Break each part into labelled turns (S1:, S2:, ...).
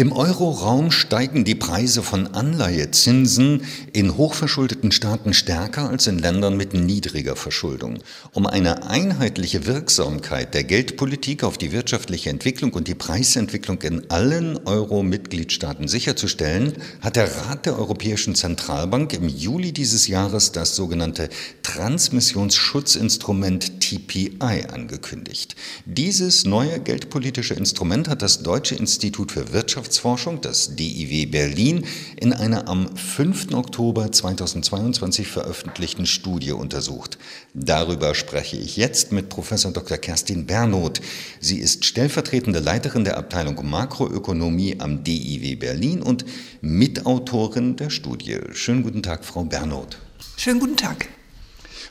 S1: Im Euroraum steigen die Preise von Anleihezinsen in hochverschuldeten Staaten stärker als in Ländern mit niedriger Verschuldung. Um eine einheitliche Wirksamkeit der Geldpolitik auf die wirtschaftliche Entwicklung und die Preisentwicklung in allen Euro-Mitgliedstaaten sicherzustellen, hat der Rat der Europäischen Zentralbank im Juli dieses Jahres das sogenannte Transmissionsschutzinstrument TPI angekündigt. Dieses neue geldpolitische Instrument hat das Deutsche Institut für Wirtschaft Wirtschaftsforschung, das DIW Berlin, in einer am 5. Oktober 2022 veröffentlichten Studie untersucht. Darüber spreche ich jetzt mit Professor Dr. Kerstin Bernoth. Sie ist stellvertretende Leiterin der Abteilung Makroökonomie am DIW Berlin und Mitautorin der Studie. Schönen guten Tag, Frau Bernoth.
S2: Schönen guten Tag.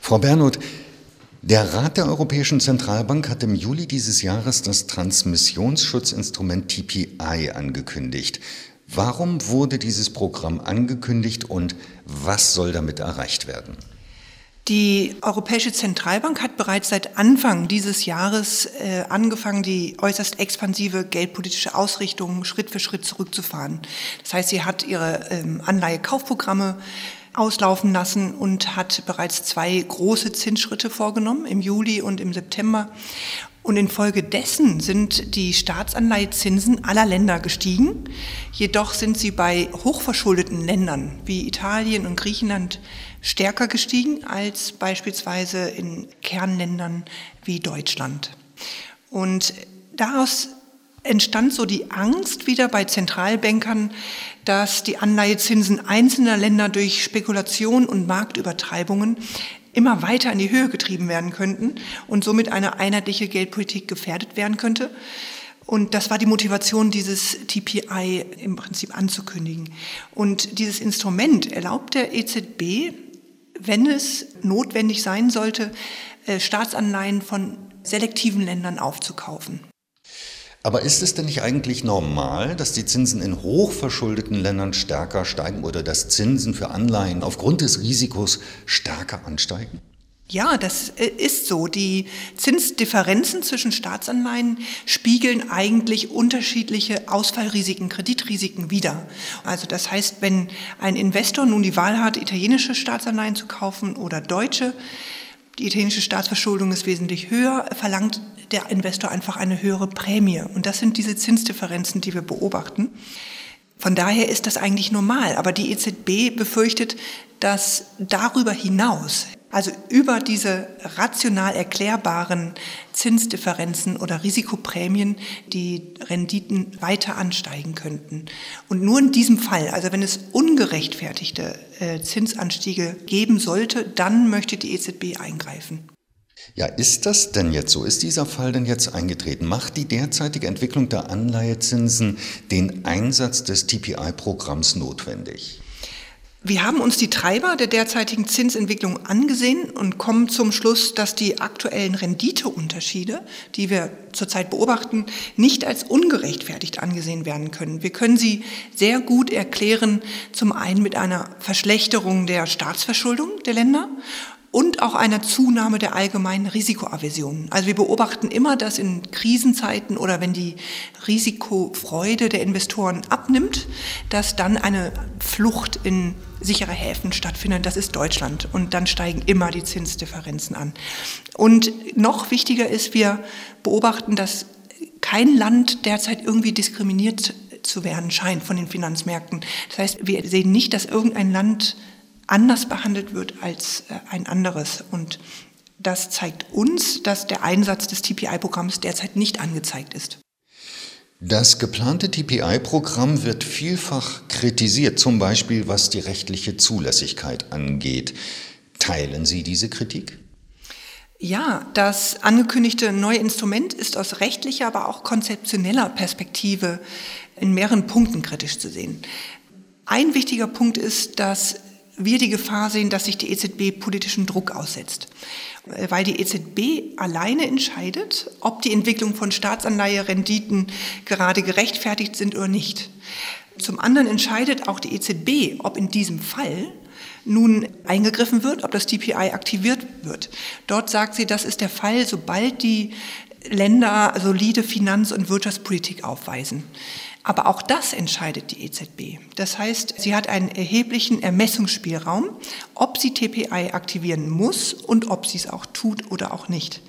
S1: Frau Bernoth, der Rat der Europäischen Zentralbank hat im Juli dieses Jahres das Transmissionsschutzinstrument TPI angekündigt. Warum wurde dieses Programm angekündigt und was soll damit erreicht werden?
S2: Die Europäische Zentralbank hat bereits seit Anfang dieses Jahres äh, angefangen, die äußerst expansive geldpolitische Ausrichtung Schritt für Schritt zurückzufahren. Das heißt, sie hat ihre ähm, Anleihekaufprogramme auslaufen lassen und hat bereits zwei große Zinsschritte vorgenommen, im Juli und im September. Und infolgedessen sind die Staatsanleihezinsen aller Länder gestiegen. Jedoch sind sie bei hochverschuldeten Ländern wie Italien und Griechenland stärker gestiegen als beispielsweise in Kernländern wie Deutschland. Und daraus entstand so die Angst wieder bei Zentralbankern, dass die Anleihezinsen einzelner Länder durch Spekulation und Marktübertreibungen immer weiter in die Höhe getrieben werden könnten und somit eine einheitliche Geldpolitik gefährdet werden könnte. Und das war die Motivation, dieses TPI im Prinzip anzukündigen. Und dieses Instrument erlaubt der EZB, wenn es notwendig sein sollte, äh, Staatsanleihen von selektiven Ländern aufzukaufen.
S1: Aber ist es denn nicht eigentlich normal, dass die Zinsen in hochverschuldeten Ländern stärker steigen oder dass Zinsen für Anleihen aufgrund des Risikos stärker ansteigen?
S2: Ja, das äh, ist so. Die Zinsdifferenzen zwischen Staatsanleihen spiegeln eigentlich unterschiedliche Ausfallrisiken, Kreditrisiken wider. Also das heißt, wenn ein Investor nun die Wahl hat, italienische Staatsanleihen zu kaufen oder deutsche, die italienische Staatsverschuldung ist wesentlich höher, verlangt der Investor einfach eine höhere Prämie. Und das sind diese Zinsdifferenzen, die wir beobachten. Von daher ist das eigentlich normal. Aber die EZB befürchtet, dass darüber hinaus, also über diese rational erklärbaren Zinsdifferenzen oder Risikoprämien, die Renditen weiter ansteigen könnten. Und nur in diesem Fall, also wenn es ungerechtfertigte äh, Zinsanstiege geben sollte, dann möchte die EZB eingreifen.
S1: Ja, ist das denn jetzt so? Ist dieser Fall denn jetzt eingetreten? Macht die derzeitige Entwicklung der Anleihezinsen den Einsatz des TPI-Programms notwendig?
S2: Wir haben uns die Treiber der derzeitigen Zinsentwicklung angesehen und kommen zum Schluss, dass die aktuellen Renditeunterschiede, die wir zurzeit beobachten, nicht als ungerechtfertigt angesehen werden können. Wir können sie sehr gut erklären, zum einen mit einer Verschlechterung der Staatsverschuldung der Länder und auch einer Zunahme der allgemeinen Risikoaversion. Also wir beobachten immer, dass in Krisenzeiten oder wenn die Risikofreude der Investoren abnimmt, dass dann eine Flucht in sichere Häfen stattfindet. Das ist Deutschland. Und dann steigen immer die Zinsdifferenzen an. Und noch wichtiger ist, wir beobachten, dass kein Land derzeit irgendwie diskriminiert zu werden scheint von den Finanzmärkten. Das heißt, wir sehen nicht, dass irgendein Land anders behandelt wird als äh, ein anderes. Und das zeigt uns, dass der Einsatz des TPI-Programms derzeit nicht angezeigt ist.
S1: Das geplante TPI-Programm wird vielfach kritisiert, zum Beispiel was die rechtliche Zulässigkeit angeht. Teilen Sie diese Kritik?
S2: Ja, das angekündigte neue Instrument ist aus rechtlicher, aber auch konzeptioneller Perspektive in mehreren Punkten kritisch zu sehen. Ein wichtiger Punkt ist, dass wir die Gefahr sehen, dass sich die EZB politischen Druck aussetzt. Weil die EZB alleine entscheidet, ob die Entwicklung von Staatsanleiherenditen gerade gerechtfertigt sind oder nicht. Zum anderen entscheidet auch die EZB, ob in diesem Fall nun eingegriffen wird, ob das DPI aktiviert wird. Dort sagt sie, das ist der Fall, sobald die Länder solide Finanz- und Wirtschaftspolitik aufweisen. Aber auch das entscheidet die EZB. Das heißt, sie hat einen erheblichen Ermessungsspielraum, ob sie TPI aktivieren muss und ob sie es auch tut oder auch nicht.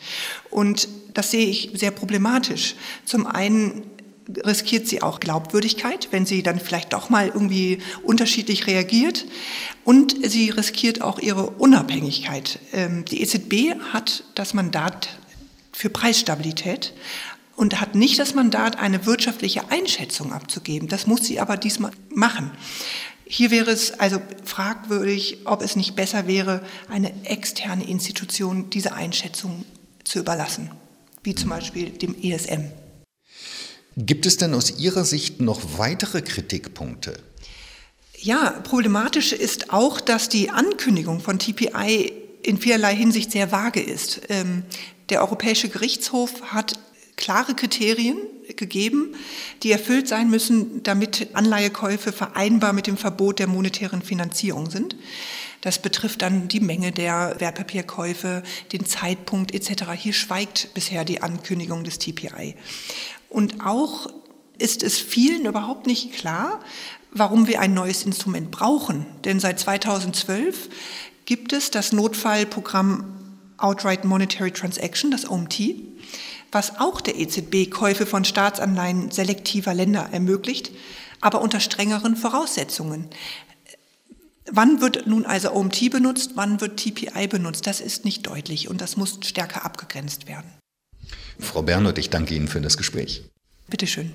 S2: Und das sehe ich sehr problematisch. Zum einen riskiert sie auch Glaubwürdigkeit, wenn sie dann vielleicht doch mal irgendwie unterschiedlich reagiert. Und sie riskiert auch ihre Unabhängigkeit. Ähm, die EZB hat das Mandat für Preisstabilität und hat nicht das Mandat, eine wirtschaftliche Einschätzung abzugeben. Das muss sie aber diesmal machen. Hier wäre es also fragwürdig, ob es nicht besser wäre, eine externe Institution diese Einschätzung zu überlassen, wie zum Beispiel dem ESM.
S1: Gibt es denn aus Ihrer Sicht noch weitere Kritikpunkte?
S2: Ja, problematisch ist auch, dass die Ankündigung von TPI in vielerlei Hinsicht sehr vage ist. Ähm, der Europäische Gerichtshof hat klare Kriterien gegeben, die erfüllt sein müssen, damit Anleihekäufe vereinbar mit dem Verbot der monetären Finanzierung sind. Das betrifft dann die Menge der Wertpapierkäufe, den Zeitpunkt etc. Hier schweigt bisher die Ankündigung des TPI. Und auch ist es vielen überhaupt nicht klar, warum wir ein neues Instrument brauchen. Denn seit 2012 gibt es das Notfallprogramm Outright Monetary Transaction, das OMT, was auch der EZB Käufe von Staatsanleihen selektiver Länder ermöglicht, aber unter strengeren Voraussetzungen. Wann wird nun also OMT benutzt, wann wird TPI benutzt? Das ist nicht deutlich und das muss stärker abgegrenzt werden.
S1: Frau Bernhardt, ich danke Ihnen für das Gespräch.
S2: Bitte schön.